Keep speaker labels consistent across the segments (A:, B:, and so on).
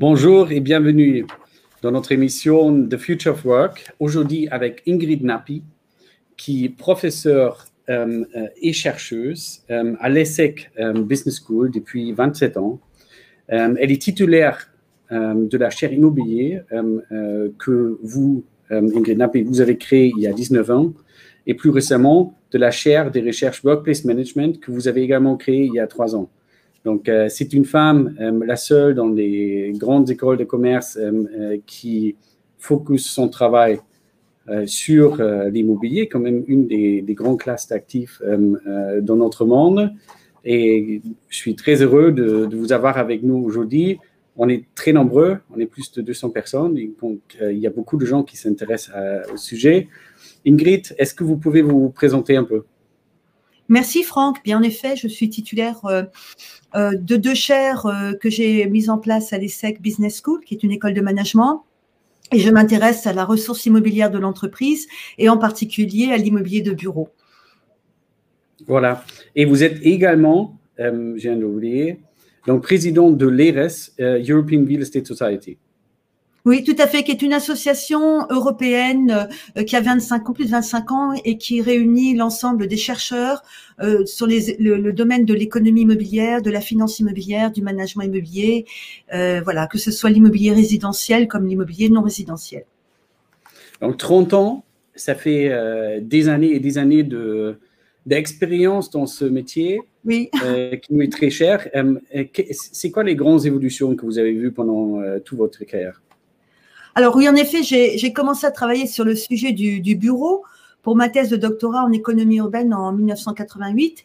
A: Bonjour et bienvenue dans notre émission The Future of Work. Aujourd'hui avec Ingrid Nappi, qui est professeure euh, euh, et chercheuse euh, à l'ESSEC Business School depuis 27 ans. elle est titulaire de la chaire immobilier que vous, Ingrid Nappi, vous avez créée il y a 19 ans et plus récemment de la chaire des recherches Workplace Management que vous avez également créée il y a trois ans. Donc, euh, c'est une femme, euh, la seule dans les grandes écoles de commerce euh, qui focus son travail sur l'immobilier, quand même une des, grandes classes d'actifs dans notre monde. Et je suis très heureux de, vous avoir avec nous aujourd'hui. On est très nombreux, on est plus de 200 personnes, donc il y a beaucoup de gens qui s'intéressent au sujet. Ingrid, est-ce que vous pouvez vous présenter un peu?
B: Merci Franck. Bien en effet, je suis titulaire euh, euh, de deux chaires euh, que j'ai mises en place à l'ESSEC Business School, qui est une école de management. Et je m'intéresse à la ressource immobilière de l'entreprise et en particulier à l'immobilier de bureau.
A: Voilà. Et vous êtes également, je viens d'oublier, donc président de l'ERES, European Real Estate Society.
B: Oui, tout à fait, qui est une association européenne euh, qui a 25 ans, plus de 25 ans et qui réunit l'ensemble des chercheurs euh, sur le, domaine de l'économie immobilière, de la finance immobilière, du management immobilier, euh, voilà, que ce soit l'immobilier résidentiel comme l'immobilier non résidentiel.
A: Donc 30 ans, ça fait des années et des années de d'expérience dans ce métier oui. qui nous est très cher. c'est quoi les grandes évolutions que vous avez vues pendant toute votre carrière?
B: Alors oui, en effet, j'ai commencé à travailler sur le sujet du, bureau pour ma thèse de doctorat en économie urbaine en 1988.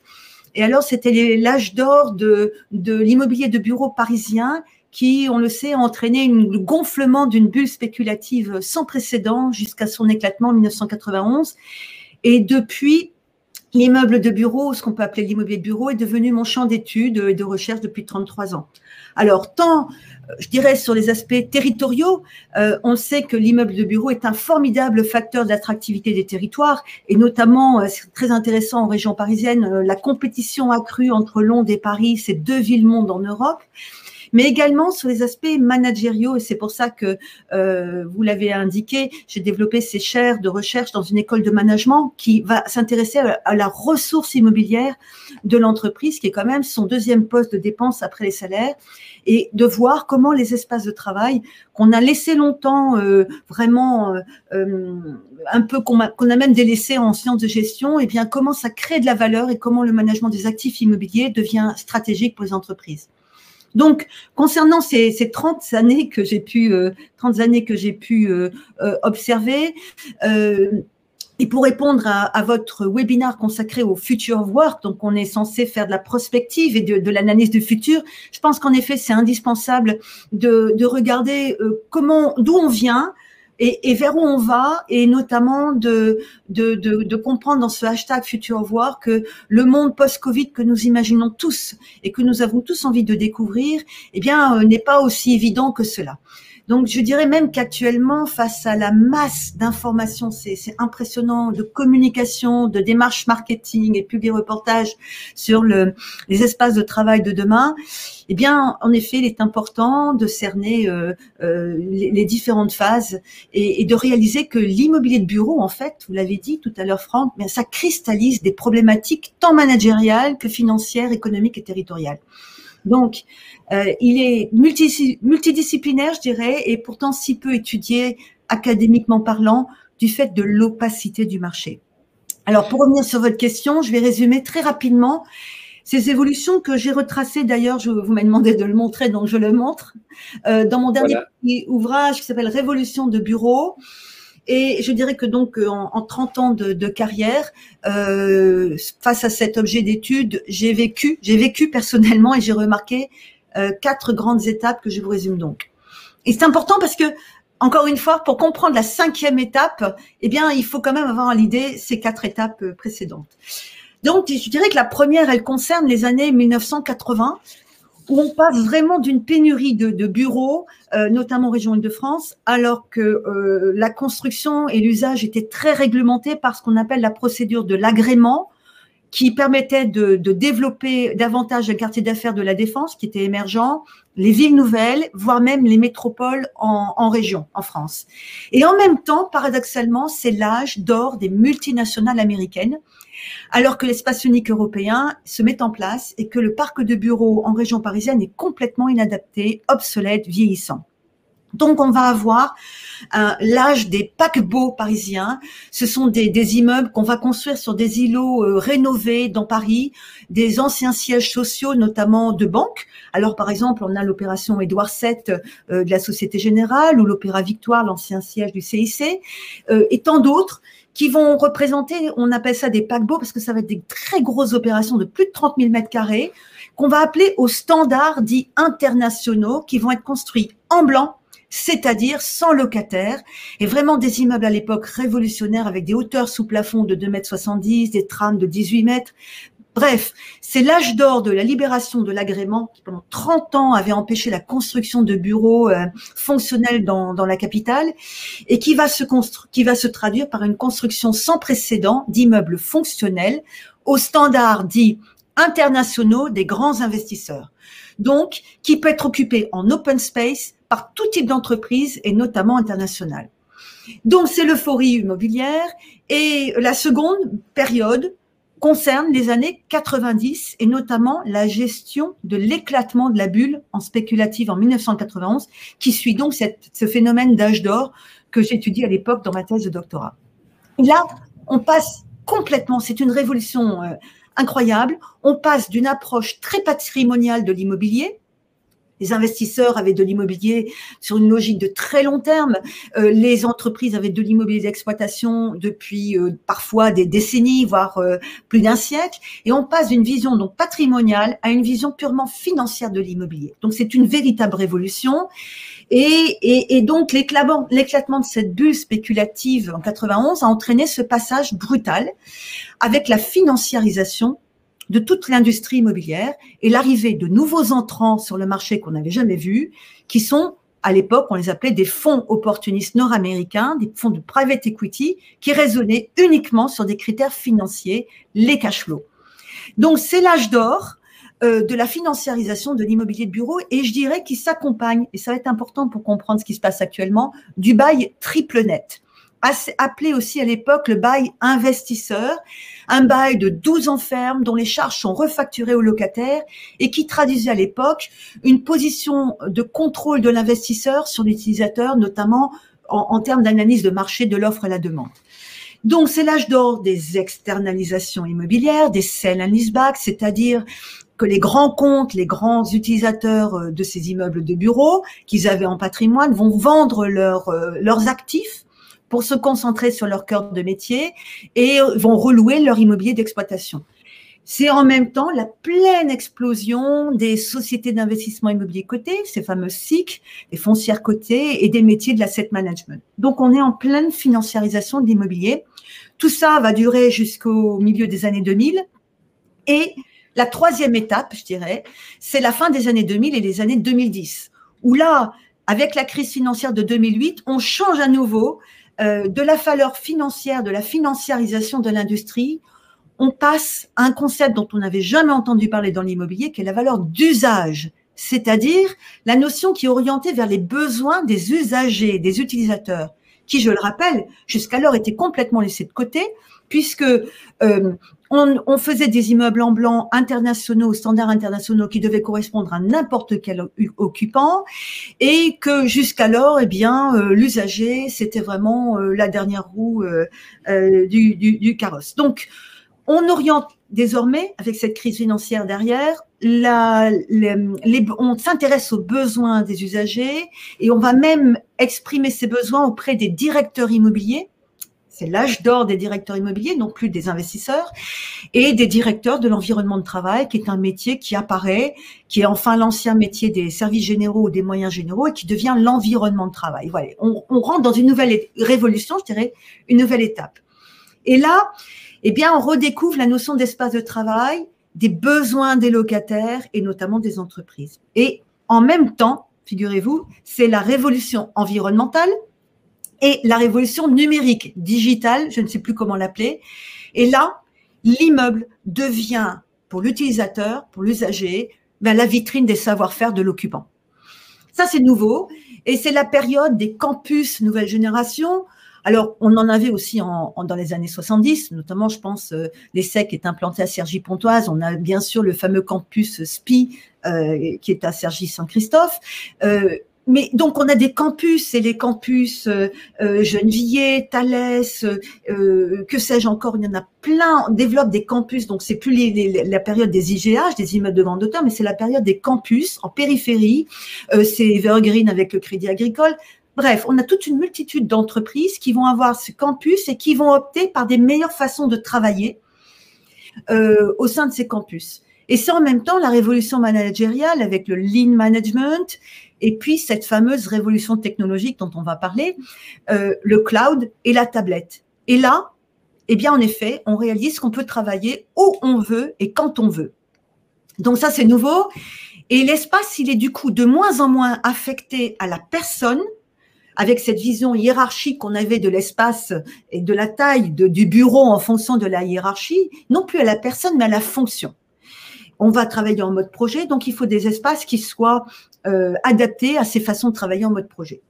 B: Et alors, c'était l'âge d'or de, l'immobilier de bureau parisien qui, on le sait, a entraîné un gonflement d'une bulle spéculative sans précédent jusqu'à son éclatement en 1991. Et depuis, l'immeuble de bureau, ce qu'on peut appeler l'immobilier de bureau, est devenu mon champ d'études et de recherche depuis 33 ans. Alors, tant, je dirais, sur les aspects territoriaux, euh, on sait que l'immeuble de bureau est un formidable facteur d'attractivité des territoires, et notamment, euh, c'est très intéressant en région parisienne, euh, la compétition accrue entre Londres et Paris, ces deux villes-mondes en Europe mais également sur les aspects managériaux. Et c'est pour ça que, euh, vous l'avez indiqué, j'ai développé ces chaires de recherche dans une école de management qui va s'intéresser à, la ressource immobilière de l'entreprise, qui est quand même son deuxième poste de dépense après les salaires, et de voir comment les espaces de travail qu'on a laissé longtemps euh, vraiment euh, un peu qu'on a, a, même délaissé en sciences de gestion, et eh bien comment ça crée de la valeur et comment le management des actifs immobiliers devient stratégique pour les entreprises. Donc, concernant ces, ces 30 années que j'ai pu, euh, 30 années que j'ai pu euh, euh, observer, euh, et pour répondre à, votre webinaire consacré au future work, donc on est censé faire de la prospective et de, de l'analyse du futur, je pense qu'en effet c'est indispensable de, de regarder comment, d'où on vient, et, vers où on va, et notamment de, comprendre dans ce hashtag Future Voir que le monde post-Covid que nous imaginons tous et que nous avons tous envie de découvrir, eh bien, euh, n'est pas aussi évident que cela. Donc, je dirais même qu'actuellement, face à la masse d'informations, c'est impressionnant, de communication, de démarches marketing et publier reportages sur le, les espaces de travail de demain, eh bien, en effet, il est important de cerner euh, euh, les, différentes phases et, et de réaliser que l'immobilier de bureau, en fait, vous l'avez dit tout à l'heure, Franck, mais ça cristallise des problématiques tant managériales que financières, économiques et territoriales. Donc, euh, il est multidisciplinaire, je dirais, et pourtant si peu étudié académiquement parlant du fait de l'opacité du marché. Alors, pour revenir sur votre question, je vais résumer très rapidement ces évolutions que j'ai retracées. D'ailleurs, je vous m'avez demandé de le montrer, donc je le montre euh, dans mon dernier ouvrage qui s'appelle Révolution de bureau. Et je dirais que donc en, en 30 ans de, de carrière, euh, face à cet objet d'étude, j'ai vécu, j'ai vécu personnellement et j'ai remarqué euh, quatre grandes étapes que je vous résume donc. Et c'est important parce que encore une fois, pour comprendre la cinquième étape, eh bien, il faut quand même avoir à l'idée ces quatre étapes euh, précédentes. Donc, je dirais que la première, elle concerne les années 1980 où on passe vraiment d'une pénurie de, bureaux, euh, notamment en région Île-de-France, alors que euh, la construction et l'usage étaient très réglementés par ce qu'on appelle la procédure de l'agrément, qui permettait de, développer davantage un quartier d'affaires de la défense qui était émergent, les villes nouvelles, voire même les métropoles en, en région, en France. Et en même temps, paradoxalement, c'est l'âge d'or des multinationales américaines, alors que l'espace unique européen se met en place et que le parc de bureaux en région parisienne est complètement inadapté, obsolète, vieillissant. Donc, on va avoir euh, l'âge des paquebots parisiens. Ce sont des, immeubles qu'on va construire sur des îlots euh, rénovés dans Paris, des anciens sièges sociaux, notamment de banques. Alors, par exemple, on a l'opération Édouard VII euh, de la Société Générale ou l'Opéra Victoire, l'ancien siège du CIC, et tant d'autres qui vont représenter, on appelle ça des paquebots parce que ça va être des très grosses opérations de plus de 30 000 mètres carrés qu'on va appeler aux standards dits internationaux qui vont être construits en blanc c'est-à-dire sans locataire, et vraiment des immeubles à l'époque révolutionnaires avec des hauteurs sous plafond de 2,70 m, des trames de 18 mètres. Bref, c'est l'âge d'or de la libération de l'agrément qui pendant 30 ans avait empêché la construction de bureaux euh, fonctionnels dans, dans, la capitale et qui va, se qui va se traduire par une construction sans précédent d'immeubles fonctionnels aux standards dits internationaux des grands investisseurs. Donc, qui peut être occupé en open space, par tout type d'entreprise et notamment internationale. Donc c'est l'euphorie immobilière et la seconde période concerne les années 90 et notamment la gestion de l'éclatement de la bulle en spéculative en 1991 qui suit donc ce phénomène d'âge d'or que j'étudie à l'époque dans ma thèse de doctorat. là, on passe complètement, c'est une révolution euh, incroyable, on passe d'une approche très patrimoniale de l'immobilier les investisseurs avaient de l'immobilier sur une logique de très long terme. Euh, les entreprises avaient de l'immobilier d'exploitation depuis euh, parfois des décennies, voire euh, plus d'un siècle. Et on passe d'une vision donc patrimoniale à une vision purement financière de l'immobilier. Donc c'est une véritable révolution. Et, et, et donc l'éclatement de cette bulle spéculative en 91 a entraîné ce passage brutal avec la financiarisation de toute l'industrie immobilière et l'arrivée de nouveaux entrants sur le marché qu'on n'avait jamais vus, qui sont à l'époque, on les appelait des fonds opportunistes nord-américains, des fonds de private equity, qui raisonnaient uniquement sur des critères financiers, les cash flows. Donc, c'est l'âge d'or euh, de la financiarisation de l'immobilier de bureau et je dirais qu'il s'accompagne, et ça va être important pour comprendre ce qui se passe actuellement, du bail triple net appelé aussi à l'époque le bail investisseur, un bail de 12 ans ferme dont les charges sont refacturées aux locataires et qui traduisait à l'époque une position de contrôle de l'investisseur sur l'utilisateur, notamment en, termes d'analyse de marché de l'offre et la demande. Donc, c'est l'âge d'or des externalisations immobilières, des sell and leaseback, c'est-à-dire que les grands comptes, les grands utilisateurs euh, de ces immeubles de bureaux qu'ils avaient en patrimoine vont vendre euh, leurs actifs pour se concentrer sur leur cœur de métier et vont relouer leur immobilier d'exploitation. C'est en même temps la pleine explosion des sociétés d'investissement immobilier cotées, ces fameuses SIC, des foncières cotées et des métiers de l'asset management. Donc on est en pleine financiarisation de l'immobilier. Tout ça va durer jusqu'au milieu des années 2000 et la troisième étape, je dirais, c'est la fin des années 2000 et les années 2010, où là, avec la crise financière de 2008, on change à nouveau de la valeur financière, de la financiarisation de l'industrie, on passe à un concept dont on n'avait jamais entendu parler dans l'immobilier, qui est la valeur d'usage, c'est-à-dire la notion qui est orientée vers les besoins des usagers, des utilisateurs, qui, je le rappelle, jusqu'alors étaient complètement laissés de côté, puisque euh, on, faisait des immeubles en blanc internationaux, standards internationaux, qui devaient correspondre à n'importe quel occupant, et que jusqu'alors, eh bien, euh, l'usager, c'était vraiment euh, la dernière roue euh, du, carrosse. Donc, on oriente désormais, avec cette crise financière derrière, on s'intéresse aux besoins des usagers et on va même exprimer ces besoins auprès des directeurs immobiliers c'est l'âge d'or des directeurs immobiliers, non plus des investisseurs, et des directeurs de l'environnement de travail, qui est un métier qui apparaît, qui est enfin l'ancien métier des services généraux ou des moyens généraux, et qui devient l'environnement de travail. Voilà, on, rentre dans une nouvelle révolution, je dirais, une nouvelle étape. Et là, eh bien, on redécouvre la notion d'espace de travail, des besoins des locataires et notamment des entreprises. Et en même temps, figurez-vous, c'est la révolution environnementale, et la révolution numérique, digitale, je ne sais plus comment l'appeler. Et là, l'immeuble devient pour l'utilisateur, pour l'usager, ben, la vitrine des savoir-faire de l'occupant. Ça, c'est nouveau. Et c'est la période des campus nouvelle génération. Alors, on en avait aussi en, dans les années 70, notamment, je pense, euh, l'ESSEC est implanté à Cergy-Pontoise. On a bien sûr le fameux campus SPI euh, qui est à Cergy-Saint-Christophe. Euh, mais donc on a des campus et les campus euh, euh Gennevilliers, Thalès, euh, que sais-je encore, il y en a plein. On développe des campus, donc c'est plus la période des IGH, des immeubles de grande hauteur, mais c'est la période des campus en périphérie. Euh, c'est Evergreen avec le Crédit Agricole. Bref, on a toute une multitude d'entreprises qui vont avoir ce campus et qui vont opter par des meilleures façons de travailler euh, au sein de ces campus. Et c'est en même temps la révolution managériale avec le lean management et puis cette fameuse révolution technologique dont on va parler, euh, le cloud et la tablette. Et là, eh bien, en effet, on réalise qu'on peut travailler où on veut et quand on veut. Donc ça, c'est nouveau. Et l'espace, il est du coup de moins en moins affecté à la personne, avec cette vision hiérarchique qu'on avait de l'espace et de la taille du bureau en fonction de la hiérarchie, non plus à la personne, mais à la fonction. On va travailler en mode projet, donc il faut des espaces qui soient euh, adaptés à ces façons de travailler en mode projet.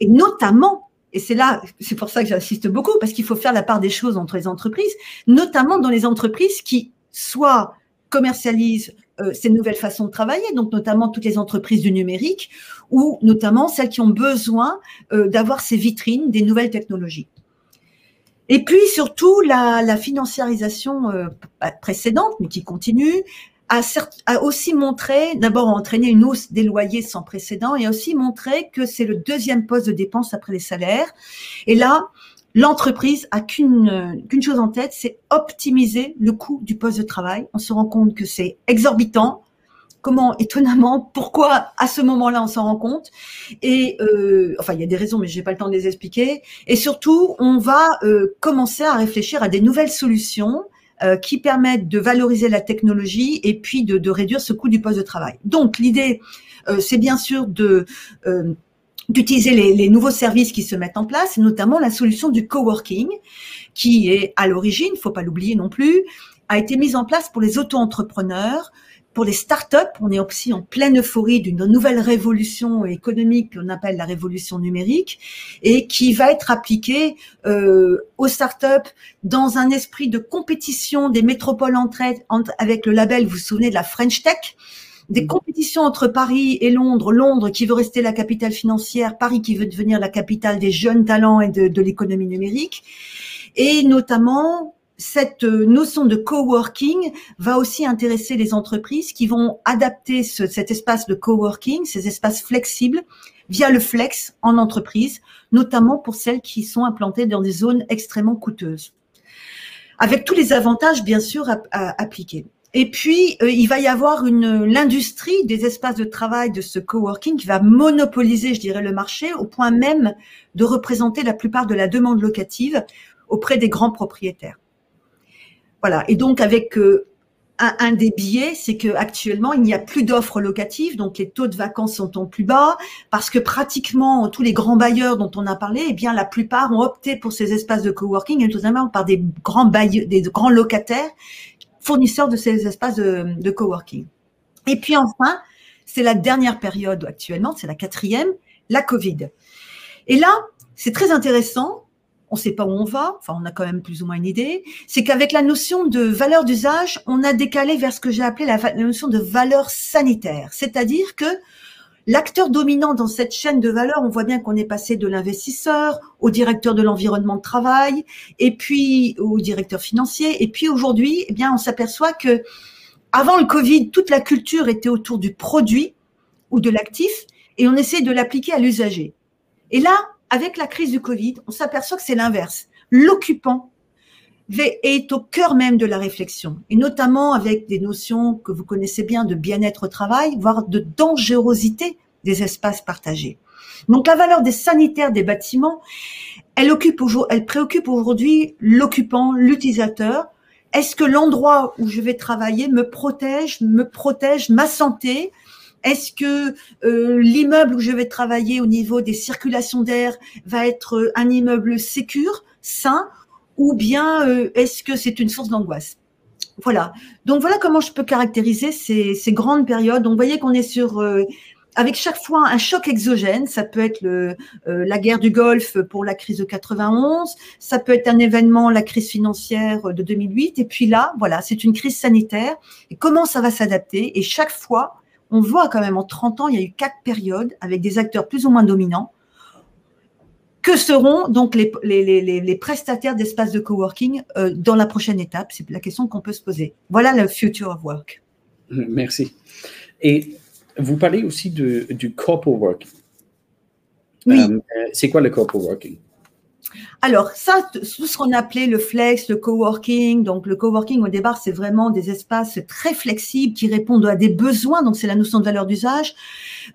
B: Et notamment, et c'est là, c'est pour ça que j'insiste beaucoup, parce qu'il faut faire la part des choses entre les entreprises, notamment dans les entreprises qui soit commercialisent euh, ces nouvelles façons de travailler, donc notamment toutes les entreprises du numérique, ou notamment celles qui ont besoin euh, d'avoir ces vitrines des nouvelles technologies. Et puis surtout, la, la financiarisation euh, précédente, mais qui continue, a, a aussi montré, d'abord entraîné une hausse des loyers sans précédent, et aussi montré que c'est le deuxième poste de dépense après les salaires. Et là, l'entreprise a qu'une qu'une chose en tête, c'est optimiser le coût du poste de travail. On se rend compte que c'est exorbitant, comment étonnamment, pourquoi à ce moment-là on s'en rend compte. Et euh, enfin, il y a des raisons, mais j'ai pas le temps de les expliquer. Et surtout, on va euh, commencer à réfléchir à des nouvelles solutions euh, qui permettent de valoriser la technologie et puis de, réduire ce coût du poste de travail. Donc l'idée, c'est bien sûr de d'utiliser les, nouveaux services qui se mettent en place, notamment la solution du coworking, qui est à l'origine, faut pas l'oublier non plus, a été mise en place pour les auto-entrepreneurs pour les startups, on est aussi en pleine euphorie d'une nouvelle révolution économique qu'on appelle la révolution numérique et qui va être appliquée euh, aux startups dans un esprit de compétition des métropoles entre elles, avec le label, vous vous souvenez de la French Tech des mmh. compétitions entre Paris et Londres, Londres qui veut rester la capitale financière, Paris qui veut devenir la capitale des jeunes talents et de, de l'économie numérique, et notamment cette euh, notion de coworking va aussi intéresser les entreprises qui vont adapter cet espace de coworking, ces espaces flexibles, via le flex en entreprise, notamment pour celles qui sont implantées dans des zones extrêmement coûteuses. Avec tous les avantages, bien sûr, à, appliquer. Et puis, euh, il va y avoir une l'industrie des espaces de travail de ce coworking qui va monopoliser, je dirais, le marché au point même de représenter la plupart de la demande locative auprès des grands propriétaires. Voilà. Et donc avec euh, un, des biais, c'est que actuellement il n'y a plus d'offres locatives, donc les taux de vacances sont en plus bas, parce que pratiquement tous les grands bailleurs dont on a parlé, eh bien la plupart ont opté pour ces espaces de coworking, et notamment par des grands bailleurs, des grands locataires, fournisseurs de ces espaces de, de coworking. Et puis enfin, c'est la dernière période actuellement, c'est la quatrième, la Covid. Et là, c'est très intéressant on ne sait pas où on va, enfin on a quand même plus ou moins une idée, c'est qu'avec la notion de valeur d'usage, on a décalé vers ce que j'ai appelé la, notion de valeur sanitaire, c'est-à-dire que l'acteur dominant dans cette chaîne de valeur, on voit bien qu'on est passé de l'investisseur au directeur de l'environnement de travail, et puis au directeur financier, et puis aujourd'hui, eh bien on s'aperçoit que avant le Covid, toute la culture était autour du produit ou de l'actif, et on essaie de l'appliquer à l'usager. Et là, avec la crise du Covid, on s'aperçoit que c'est l'inverse. L'occupant est au cœur même de la réflexion, et notamment avec des notions que vous connaissez bien de bien-être au travail, voire de dangerosité des espaces partagés. Donc la valeur des sanitaires des bâtiments, elle, occupe, elle préoccupe aujourd'hui l'occupant, l'utilisateur. Est-ce que l'endroit où je vais travailler me protège, me protège ma santé, est-ce que euh, l'immeuble où je vais travailler au niveau des circulations d'air va être euh, un immeuble sécure, sain ou bien euh, est-ce que c'est une source d'angoisse? Voilà. Donc voilà comment je peux caractériser ces, grandes périodes. Donc vous voyez qu'on est sur avec chaque fois un choc exogène. Ça peut être la guerre du Golfe pour la crise de 91, ça peut être un événement, la crise financière de 2008, et puis là, voilà, c'est une crise sanitaire. Et comment ça va s'adapter? Et chaque fois, on voit quand même en 30 ans, il y a eu quatre périodes avec des acteurs plus ou moins dominants. Que seront donc les, les, les, les prestataires d'espaces de coworking euh, dans la prochaine étape? C'est la question qu'on peut se poser. Voilà le future of work.
A: Merci. Et vous parlez aussi de, du corporate working.
B: Oui.
A: Euh, c'est quoi le corporate working?
B: Alors, ça, tout ce qu'on appelait le flex, le coworking. Donc, le coworking, au départ, c'est vraiment des espaces très flexibles qui répondent à des besoins. Donc, c'est la notion de valeur d'usage,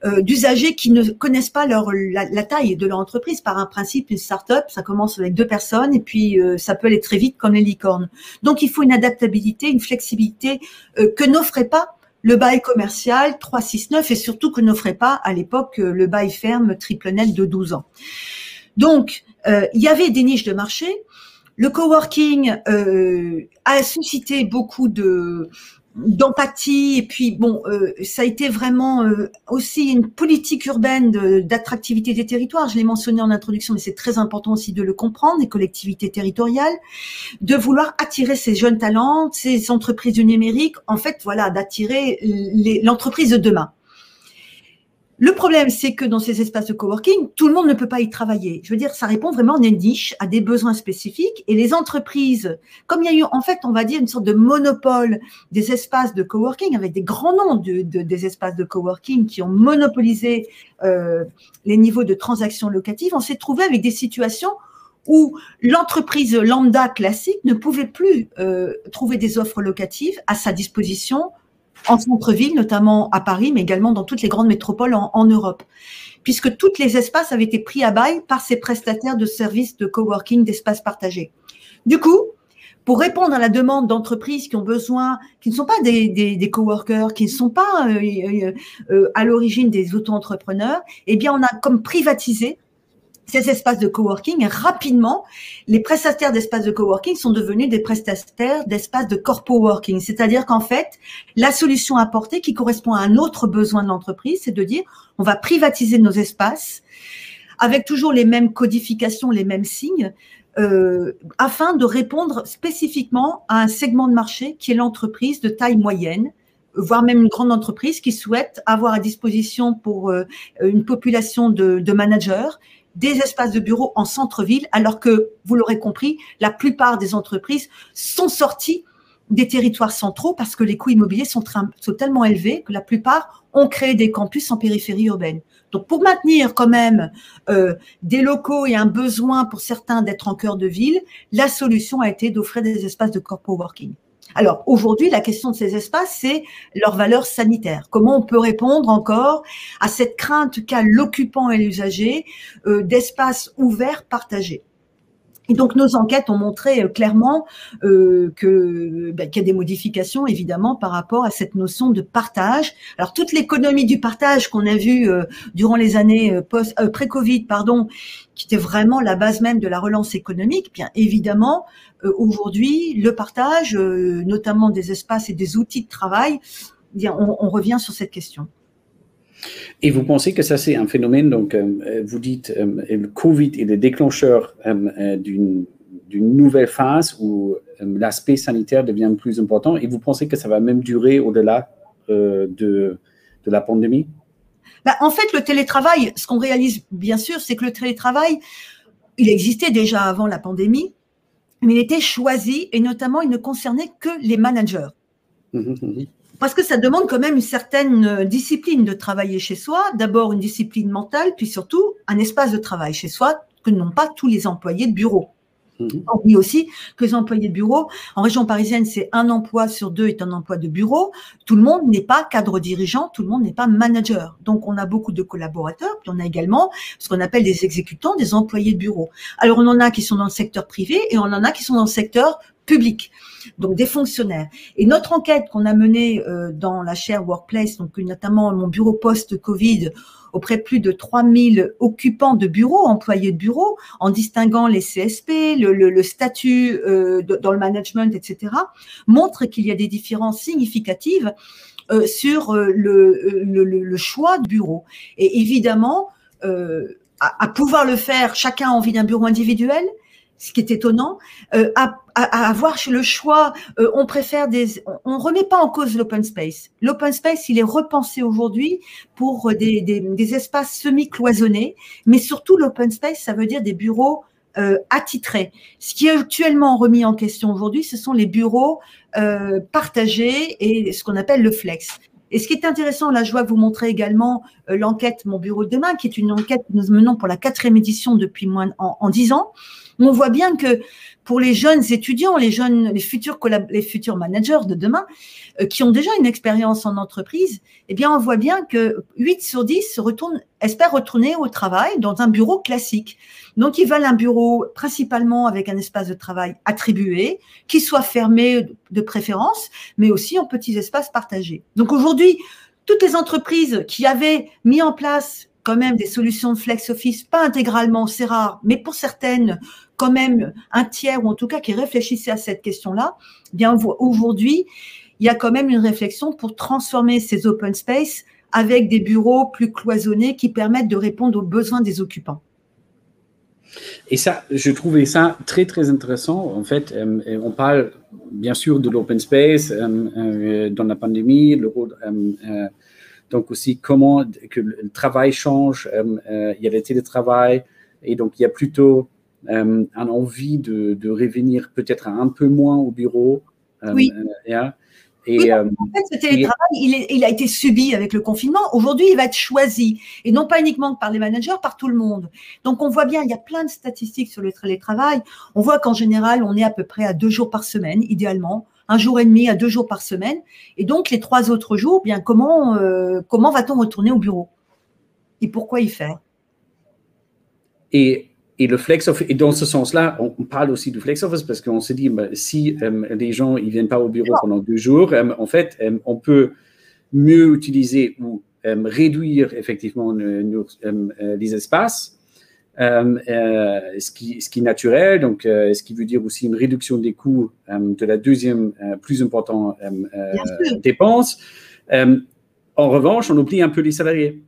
B: euh, d'usagers qui ne connaissent pas leur, la, taille de leur entreprise. Par un principe, une start-up, ça commence avec deux personnes et puis euh, ça peut aller très vite comme les licornes. Donc, il faut une adaptabilité, une flexibilité euh, que n'offrait pas le bail commercial 369 et surtout que n'offrait pas à l'époque euh, le bail ferme triple net de 12 ans. Donc, il y avait des niches de marché. Le coworking euh, a suscité beaucoup de, d'empathie. Et puis bon euh, ça a été vraiment euh, aussi une politique urbaine d'attractivité des territoires. Je l'ai mentionné en introduction mais c'est très important aussi de le comprendre les collectivités territoriales de vouloir attirer ces jeunes talents ces entreprises du numérique en fait voilà d'attirer l'entreprise de demain le problème, c'est que dans ces espaces de coworking, tout le monde ne peut pas y travailler. Je veux dire, ça répond vraiment à une niche, à des besoins spécifiques. Et les entreprises, comme il y a eu, en fait, on va dire, une sorte de monopole des espaces de coworking, avec des grands noms de, des espaces de coworking qui ont monopolisé euh, les niveaux de transactions locatives, on s'est trouvé avec des situations où l'entreprise lambda classique ne pouvait plus euh, trouver des offres locatives à sa disposition en centre-ville, notamment à Paris, mais également dans toutes les grandes métropoles en, Europe, puisque tous les espaces avaient été pris à bail par ces prestataires de services de coworking, d'espaces partagés. Du coup, pour répondre à la demande d'entreprises qui ont besoin, qui ne sont pas des, coworkers, qui ne sont pas euh, euh, euh, à l'origine des auto-entrepreneurs, eh bien, on a comme privatisé ces espaces de coworking, rapidement, les prestataires d'espaces de coworking sont devenus des prestataires d'espaces de corpo working. C'est-à-dire qu'en fait, la solution apportée qui correspond à un autre besoin de l'entreprise, c'est de dire, on va privatiser nos espaces avec toujours les mêmes codifications, les mêmes signes, euh, afin de répondre spécifiquement à un segment de marché qui est l'entreprise de taille moyenne, voire même une grande entreprise qui souhaite avoir à disposition pour euh, une population de, de managers des espaces de bureaux en centre-ville, alors que, vous l'aurez compris, la plupart des entreprises sont sorties des territoires centraux parce que les coûts immobiliers sont, tellement élevés que la plupart ont créé des campus en périphérie urbaine. Donc, pour maintenir quand même euh, des locaux et un besoin pour certains d'être en cœur de ville, la solution a été d'offrir des espaces de corpo working. Alors aujourd'hui, la question de ces espaces, c'est leur valeur sanitaire. Comment on peut répondre encore à cette crainte qu'a l'occupant et l'usager euh, d'espaces ouverts partagés? Et donc nos enquêtes ont montré euh, clairement euh, que ben, qu'il y a des modifications évidemment par rapport à cette notion de partage. Alors toute l'économie du partage qu'on a vu euh, durant les années euh, post euh, pré-Covid, pardon, qui était vraiment la base même de la relance économique, bien évidemment aujourd'hui le partage, notamment des espaces et des outils de travail, bien on, on revient sur cette question.
A: Et vous pensez que ça, c'est un phénomène, donc euh, vous dites, euh, le Covid est le déclencheur euh, d'une nouvelle phase où l'aspect sanitaire devient plus important. Et vous pensez que ça va même durer au-delà de, de, la pandémie?
B: Bah, En fait, le télétravail, ce qu'on réalise bien sûr, c'est que le télétravail, il existait déjà avant la pandémie, mais il était choisi et notamment il ne concernait que les managers. Mmh, mmh, mmh parce que ça demande quand même une certaine euh, discipline de travailler chez soi. D'abord une discipline mentale, puis surtout un espace de travail chez soi que n'ont pas tous les employés de bureau. Mhm. On dit aussi que les employés de bureau, en région parisienne, c'est un emploi sur deux est un emploi de bureau. Tout le monde n'est pas cadre dirigeant, tout le monde n'est pas manager. Donc, on a beaucoup de collaborateurs, puis on a également ce qu'on appelle des exécutants, des employés de bureau. Alors, on en a qui sont dans le secteur privé et on en a qui sont dans le secteur publics, donc des fonctionnaires. Et notre enquête qu'on a menée euh, dans la chaire Workplace, donc notamment mon bureau post-Covid, auprès plus de 3000 occupants de bureaux, employés de bureaux, en distinguant les CSP, le, statut euh, dans le management, etc., montre qu'il y a des différences significatives euh, sur euh, le, choix de bureau. Et évidemment, à, à, pouvoir le faire, chacun a envie d'un bureau individuel, ce qui est étonnant, euh, à, à, avoir le choix, euh, on préfère des, on, remet pas en cause l'open space. L'open space, il est repensé aujourd'hui pour des, des, des espaces semi-cloisonnés, mais surtout l'open space, ça veut dire des bureaux euh, attitrés. Ce qui est actuellement remis en question aujourd'hui, ce sont les bureaux euh, partagés et ce qu'on appelle le flex. Et ce qui est intéressant, là, je vois vous montrer également euh, l'enquête Mon bureau de demain, qui est une enquête que nous menons pour la quatrième édition depuis moins en dix ans on voit bien que pour les jeunes étudiants, les jeunes, les futurs managers de demain, euh, qui ont déjà une expérience en entreprise, eh bien, on voit bien que 8 sur 10 se retournent, espèrent retourner au travail dans un bureau classique. Donc, ils veulent un bureau principalement avec un espace de travail attribué, qui soit fermé de préférence, mais aussi en petits espaces partagés. Donc, aujourd'hui, toutes les entreprises qui avaient mis en place quand même des solutions de flex office, pas intégralement, c'est rare, mais pour certaines, quand même un tiers ou en tout cas qui réfléchissait à cette question-là, eh bien aujourd'hui, il y a quand même une réflexion pour transformer ces open space avec des bureaux plus cloisonnés qui permettent de répondre aux besoins des occupants.
A: Et ça, je trouvais ça très, très intéressant. En fait, euh, on parle bien sûr de l'open space euh, euh, dans la pandémie, le rôle donc aussi comment que le travail change, euh, euh, il y a le télétravail et donc il y a plutôt euh, un envie de, de revenir peut-être un peu moins au bureau.
B: oui. Et, en fait, ce télétravail, il, il, a été subi avec le confinement. Aujourd'hui, il va être choisi. Et non pas uniquement par les managers, par tout le monde. Donc, on voit bien, il y a plein de statistiques sur le télétravail. On voit qu'en général, on est à peu près à deux jours par semaine, idéalement un jour et demi à deux jours par semaine. Et donc, les trois autres jours, bien, comment, euh, comment va-t-on retourner au bureau? Et pourquoi y faire?
A: Et, et, le flex office, et dans ce sens-là, on, parle aussi du flex office parce qu'on se dit, bah, si euh, les gens ils viennent pas au bureau pendant deux jours, euh, en fait, on peut mieux utiliser ou réduire effectivement les espaces ce, qui, ce qui est naturel, donc euh, ce qui veut dire aussi une réduction des coûts de la deuxième plus importante dépense. en revanche, on oublie un peu les salariés.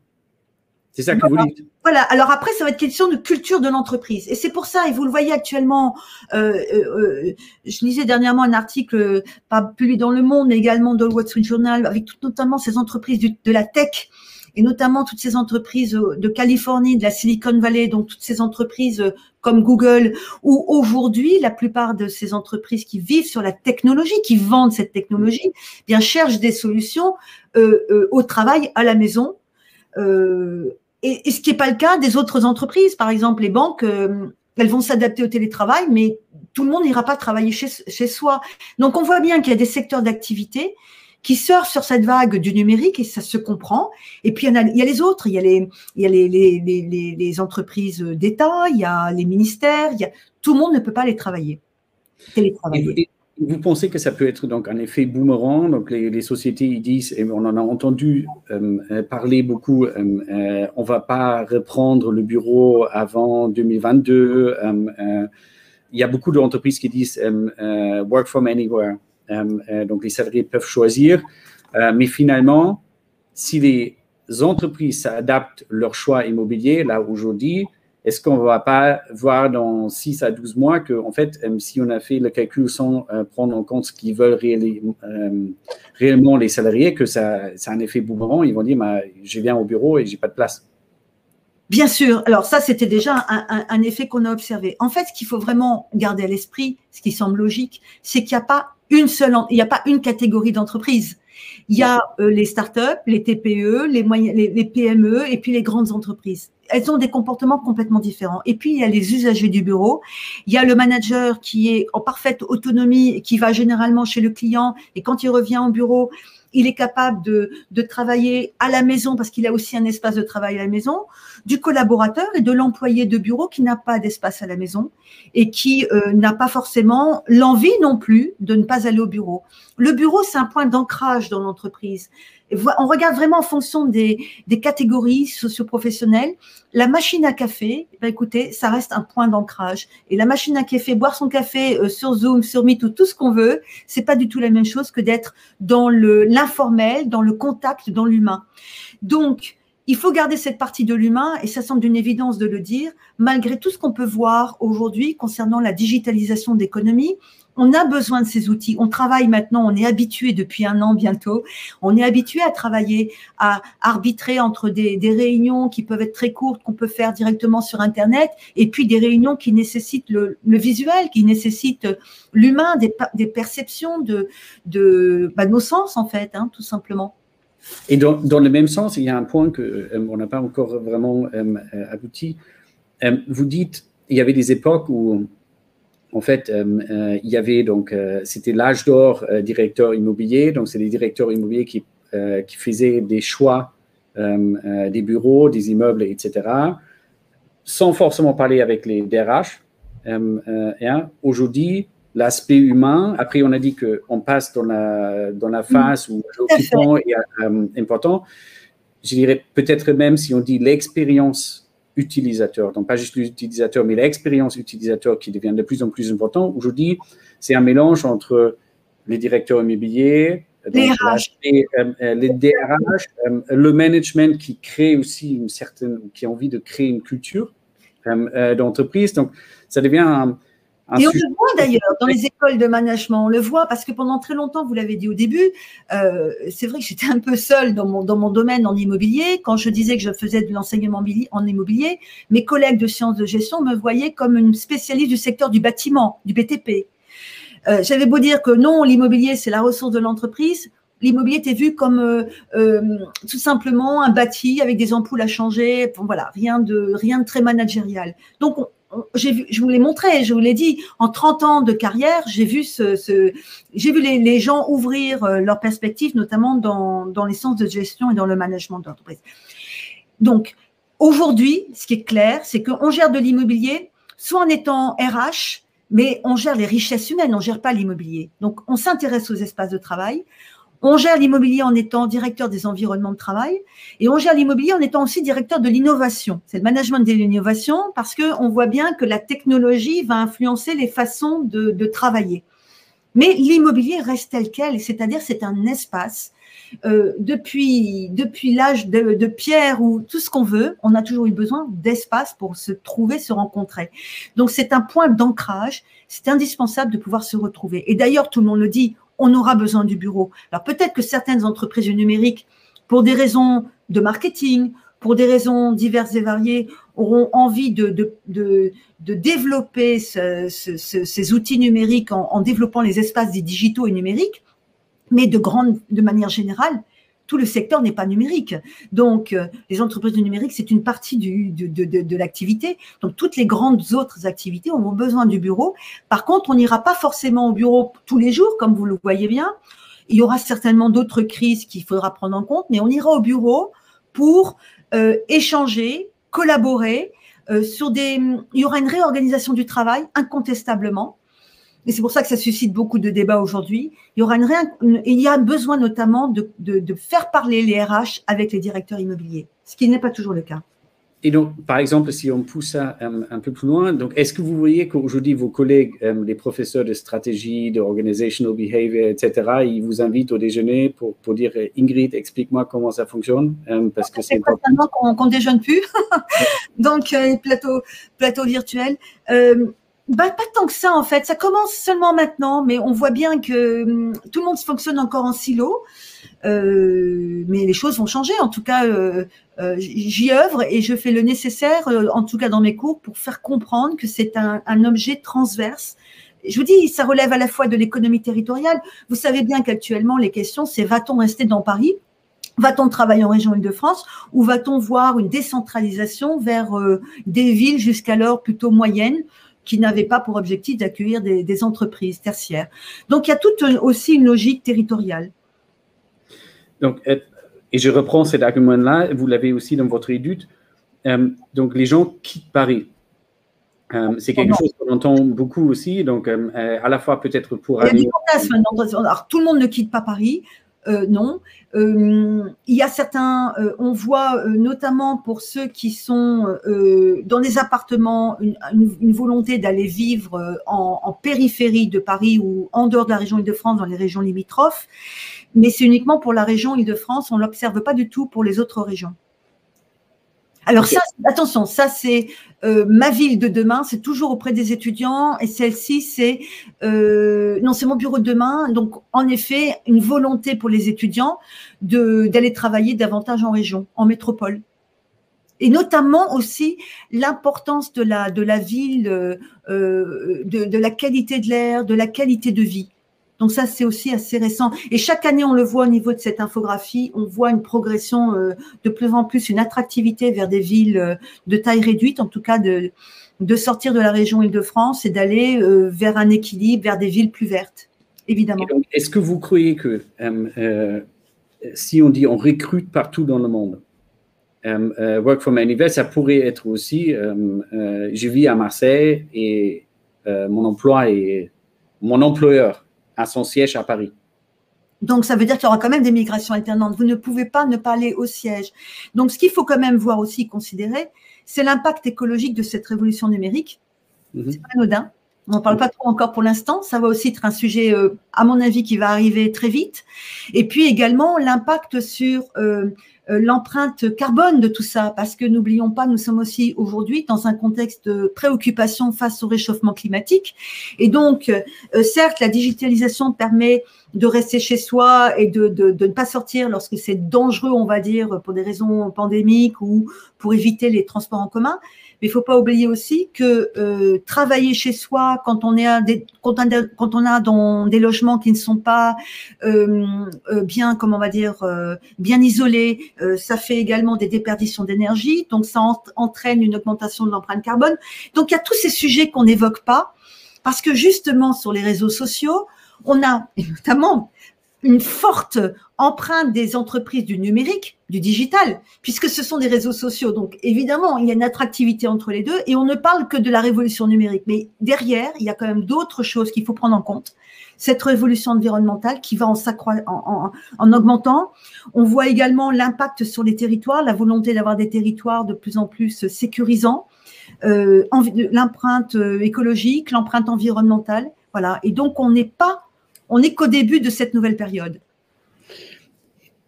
A: C'est ça que vous dites.
B: Voilà. Alors après, ça va être question de culture de l'entreprise. Et c'est pour ça, et vous le voyez actuellement, euh, euh, je lisais dernièrement un article, pas publié dans Le Monde, mais également dans le Wall Street Journal, avec tout, notamment ces entreprises de la tech et notamment toutes ces entreprises euh, de Californie, de la Silicon Valley, donc toutes ces entreprises euh, comme Google, où aujourd'hui la plupart de ces entreprises qui vivent sur la technologie, qui vendent cette technologie, eh bien cherchent des solutions euh, au travail, à la maison. et, ce qui n'est pas le cas des autres entreprises, par exemple les banques. elles vont s'adapter au télétravail, mais tout le monde n'ira pas travailler chez soi. Donc, on voit bien qu'il y a des secteurs d'activité qui surfent sur cette vague du numérique et ça se comprend. Et puis il y, a, il y a les autres, il y a les, entreprises d'État, il y a les ministères, tout le monde ne peut pas les travailler,
A: vous pensez que ça peut être donc un effet boomerang? Donc les, sociétés disent, et on en a entendu euh, parler beaucoup, euh, euh, on va pas reprendre le bureau avant 2022. il y a beaucoup d'entreprises qui disent work from anywhere. Euh, euh, donc, les salariés peuvent choisir. Euh, mais finalement, si les entreprises s'adaptent leur choix immobilier, là aujourd'hui, est-ce qu'on ne va pas voir dans 6 à 12 mois que, en fait, si on a fait le calcul sans prendre en compte ce qu'ils veulent réellement les salariés, que ça, a un effet boomerang, ils vont dire bah, je viens au bureau et j'ai pas de place.
B: Bien sûr. Alors ça, c'était déjà un, un effet qu'on a observé. En fait, ce qu'il faut vraiment garder à l'esprit, ce qui semble logique, c'est qu'il n'y a pas une seule, il n'y a pas une catégorie d'entreprises. Il y a euh, les startups, les TPE, les, moyens, les, PME et puis les grandes entreprises. Elles ont des comportements complètement différents. Et puis, il y a les usagers du bureau. Il y a le manager qui est en parfaite autonomie, qui va généralement chez le client et quand il revient au bureau, il est capable de, de travailler à la maison parce qu'il a aussi un espace de travail à la maison, du collaborateur et de l'employé de bureau qui n'a pas d'espace à la maison et qui euh, n'a pas forcément l'envie non plus de ne pas aller au bureau. Le bureau, c'est un point d'ancrage dans l'entreprise. On regarde vraiment en fonction des, des catégories socioprofessionnelles. La machine à café, ben écoutez, ça reste un point d'ancrage. Et la machine à café, boire son café euh, sur Zoom, sur Meet ou tout ce qu'on veut, c'est pas du tout la même chose que d'être dans l'informel, dans le contact, dans l'humain. Donc, il faut garder cette partie de l'humain, et ça semble d'une évidence de le dire, malgré tout ce qu'on peut voir aujourd'hui concernant la digitalisation d'économie. On a besoin de ces outils. On travaille maintenant, on est habitué depuis un an bientôt, on est habitué à travailler, à arbitrer entre des, réunions qui peuvent être très courtes, qu'on peut faire directement sur Internet, et puis des réunions qui nécessitent le, visuel, qui nécessitent l'humain, des, perceptions de, bah, nos sens, en fait, hein, tout simplement.
A: Et dans, le même sens, il y a un point que euh, n'a pas encore vraiment euh, abouti. Euh, vous dites, il y avait des époques où, en fait, il y avait donc, c'était l'âge d'or directeur immobilier. Donc, c'est les directeurs immobiliers qui, qui faisaient des choix des bureaux, des immeubles, etc., sans forcément parler avec les DRH. Aujourd'hui, l'aspect humain. Après, on a dit qu'on passe dans la, dans la phase où l'occupant est euh, important. Je dirais peut-être même si on dit l'expérience utilisateur, donc pas juste l'utilisateur, mais l'expérience utilisateur qui devient de plus en plus important. Aujourd'hui, c'est un mélange entre les directeurs immobiliers,
B: les, euh,
A: euh, les DRH, le management qui crée aussi une certaine, qui a envie de créer une culture d'entreprise. Donc, ça devient un,
B: et on le voit d'ailleurs dans les écoles de management, on le voit parce que pendant très longtemps, vous l'avez dit au début, euh, c'est vrai que j'étais un peu seule dans mon, dans mon domaine en immobilier. Quand je disais que je faisais de l'enseignement en immobilier, mes collègues de sciences de gestion me voyaient comme une spécialiste du secteur du bâtiment, du BTP. Euh, J'avais beau dire que non, l'immobilier, c'est la ressource de l'entreprise. L'immobilier était vu comme euh, euh, tout simplement un bâti avec des ampoules à changer. Bon, voilà, rien de rien de très managérial. Donc on, je vous l'ai montré, je vous l'ai dit, en 30 ans de carrière, j'ai vu ce, j'ai vu les, gens ouvrir euh, leurs perspectives, notamment dans, dans les sens de gestion et dans le management d'entreprise. Donc, aujourd'hui, ce qui est clair, c'est qu'on gère de l'immobilier, soit en étant RH, mais on gère les richesses humaines, on gère pas l'immobilier. Donc, on s'intéresse aux espaces de travail, on gère l'immobilier en étant directeur des environnements de travail et on gère l'immobilier en étant aussi directeur de l'innovation. C'est le management de l'innovation parce que on voit bien que la technologie va influencer les façons de, travailler. Mais l'immobilier reste tel quel, c'est-à-dire c'est un espace. Euh, depuis depuis l'âge de, de, pierre ou tout ce qu'on veut, on a toujours eu besoin d'espace pour se trouver, se rencontrer. Donc c'est un point d'ancrage. C'est indispensable de pouvoir se retrouver. Et d'ailleurs, tout le monde le dit on aura besoin du bureau. Alors peut-être que certaines entreprises du numérique, pour des raisons de marketing, pour des raisons diverses et variées, auront envie de, développer ces outils numériques en, développant les espaces digitaux et numériques, mais de, grande, de manière générale, tout le secteur n'est pas numérique. Donc, euh, les entreprises du numérique, c'est une partie de, de, de l'activité. Donc, toutes les grandes autres activités auront besoin du bureau. Par contre, on n'ira pas forcément au bureau tous les jours, comme vous le voyez bien. Il y aura certainement d'autres crises qu'il faudra prendre en compte, mais on ira au bureau pour euh, échanger, collaborer euh, sur des. Il y aura une réorganisation du travail, incontestablement. Et c'est pour ça que ça suscite beaucoup de débats aujourd'hui. Il y aura une, il y a besoin notamment de, de, faire parler les RH avec les directeurs immobiliers, ce qui n'est pas toujours le cas.
A: Et donc, par exemple, si on pousse ça euh, un, peu plus loin, donc est-ce que vous voyez qu'aujourd'hui vos collègues, euh, les professeurs de stratégie, de organizational behavior, etc., ils vous invitent au déjeuner pour, pour dire Ingrid, explique-moi comment ça fonctionne,
B: euh, parce que c'est important qu'on ne déjeune plus, donc plateau plateau virtuel. Bah, pas tant que ça en fait. Ça commence seulement maintenant, mais on voit bien que hum, tout le monde fonctionne encore en silo. Euh, mais les choses vont changer. En tout cas, euh, euh, j'y œuvre et je fais le nécessaire, en tout cas dans mes cours, pour faire comprendre que c'est un, un, objet transverse. Je vous dis, ça relève à la fois de l'économie territoriale. Vous savez bien qu'actuellement, les questions, c'est va-t-on rester dans Paris? Va-t-on travailler en région Île-de-France? Ou va-t-on voir une décentralisation vers des villes jusqu'alors plutôt moyennes? Qui n'avait pas pour objectif d'accueillir des, entreprises tertiaires. Donc il y a toute aussi une logique territoriale.
A: Donc, et je reprends cet argument-là, vous l'avez aussi dans votre étude. donc, les gens quittent Paris. c'est quelque chose qu'on entend beaucoup aussi, donc à la fois peut-être pour...
B: Il y a Alors, tout le monde ne quitte pas Paris. Euh, non. Euh, il y a certains, euh, on voit notamment pour ceux qui sont dans des appartements, une, volonté d'aller vivre en, périphérie de Paris ou en dehors de la région Île-de-France, dans les régions limitrophes. Mais c'est uniquement pour la région Île-de-France, on l'observe pas du tout pour les autres régions. Alors ça, attention, ça c'est euh, ma ville de demain, c'est toujours auprès des étudiants et celle-ci c'est euh, non c'est mon bureau de demain. Donc en effet une volonté pour les étudiants de d'aller travailler davantage en région, en métropole. Et notamment aussi l'importance de la de la ville, euh, de, de la qualité de l'air, de la qualité de vie. Donc ça, c'est aussi assez récent. Et chaque année, on le voit au niveau de cette infographie, on voit une progression euh, de plus en plus, une attractivité vers des villes euh, de taille réduite, en tout cas de, sortir de la région Île-de-France et d'aller euh, vers un équilibre, vers des villes plus vertes, évidemment.
A: Est-ce que vous croyez que si on dit on recrute partout dans le monde, Work from Anywhere, ça pourrait être aussi, je vis à Marseille et mon emploi est mon employeur à son siège à Paris.
B: Donc, ça veut dire qu'il y aura quand même des migrations alternantes. Vous ne pouvez pas ne pas aller au siège. Donc, ce qu'il faut quand même voir aussi, considérer, c'est l'impact écologique de cette révolution numérique. Mhm. C'est pas anodin. On n'en parle pas trop encore pour l'instant. Ça va aussi être un sujet, euh, à mon avis, qui va arriver très vite. Et puis également l'impact sur euh, euh, l'empreinte carbone de tout ça, parce que n'oublions pas, nous sommes aussi aujourd'hui dans un contexte de préoccupation face au réchauffement climatique. Et donc, certes, la digitalisation permet de rester chez soi et de ne pas sortir lorsque c'est dangereux, on va dire, pour des raisons pandémiques ou pour éviter les transports en commun. Mais il faut pas oublier aussi que euh, travailler chez soi quand on est à des, quand, on a, dans des logements qui ne sont pas euh, euh bien, comment on va dire, euh, bien isolés, euh, ça fait également des déperditions d'énergie. Donc ça entraîne une augmentation de l'empreinte carbone. Donc il y a tous ces sujets qu'on n'évoque pas parce que justement sur les réseaux sociaux, on a et notamment une forte empreinte des entreprises du numérique, du digital, puisque ce sont des réseaux sociaux. Donc évidemment, il y a une attractivité entre les deux et on ne parle que de la révolution numérique. Mais derrière, il y a quand même d'autres choses qu'il faut prendre en compte. Cette révolution environnementale qui va en, en, en augmentant. On voit également l'impact sur les territoires, la volonté d'avoir des territoires de plus en plus sécurisants, euh, l'empreinte euh, écologique, l'empreinte environnementale. Voilà. Et donc, on n'est pas on n'est qu'au début de cette nouvelle période.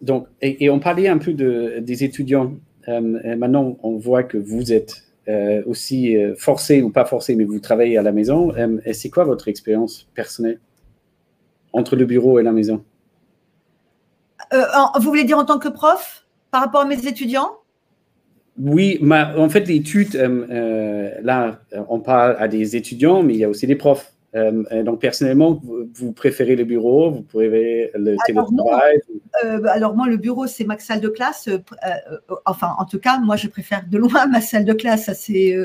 A: Donc, et, on parlait un peu de, des étudiants. Euh, maintenant, on voit que vous êtes euh, aussi euh, forcé ou pas forcé, mais vous travaillez à la maison. c'est quoi votre expérience personnelle entre le bureau et la maison?
B: Vous voulez dire en tant que prof par rapport à mes étudiants?
A: Oui, en fait, l'étude, là, on parle à des étudiants, mais il y a aussi des profs. Euh, euh, donc, personnellement, vous, préférez le bureau, vous préférez le télétravail
B: euh, Alors, moi, le bureau, c'est ma salle de classe. enfin, en tout cas, moi, je préfère de loin ma salle de classe. C'est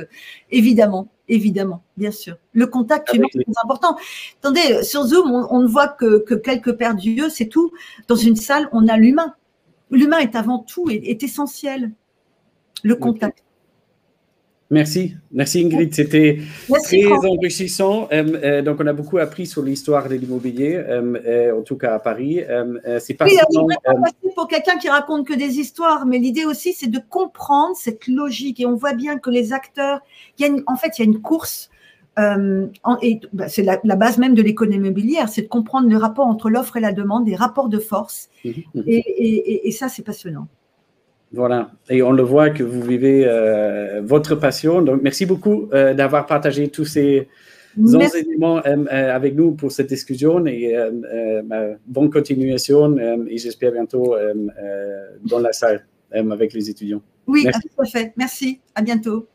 B: évidemment, évidemment, bien sûr. Le contact humain, c'est important. Attendez, sur Zoom, on, ne voit que, que quelques paires d'yeux, c'est tout. Dans une salle, on a l'humain. L'humain est avant tout, est, est essentiel. Le contact.
A: Merci, merci Ingrid, c'était très enrichissant. Euh, euh, donc on a beaucoup appris sur l'histoire de l'immobilier, euh, en tout cas à Paris.
B: c'est pas oui, facile pour quelqu'un qui raconte que des histoires, mais l'idée aussi c'est de comprendre cette logique et on voit bien que les acteurs, il y a en fait il y a une course. et bah, c'est la, base même de l'économie immobilière, c'est de comprendre le rapport entre l'offre et la demande, des rapports de force. Mmh mmh et, et ça, c'est passionnant.
A: Voilà, et on le voit que vous vivez euh, votre passion. Donc, merci beaucoup euh, d'avoir partagé tous ces enseignements euh, avec nous pour cette discussion et bonne continuation. et j'espère bientôt dans la salle avec les étudiants.
B: Oui, tout à fait. Merci. À bientôt.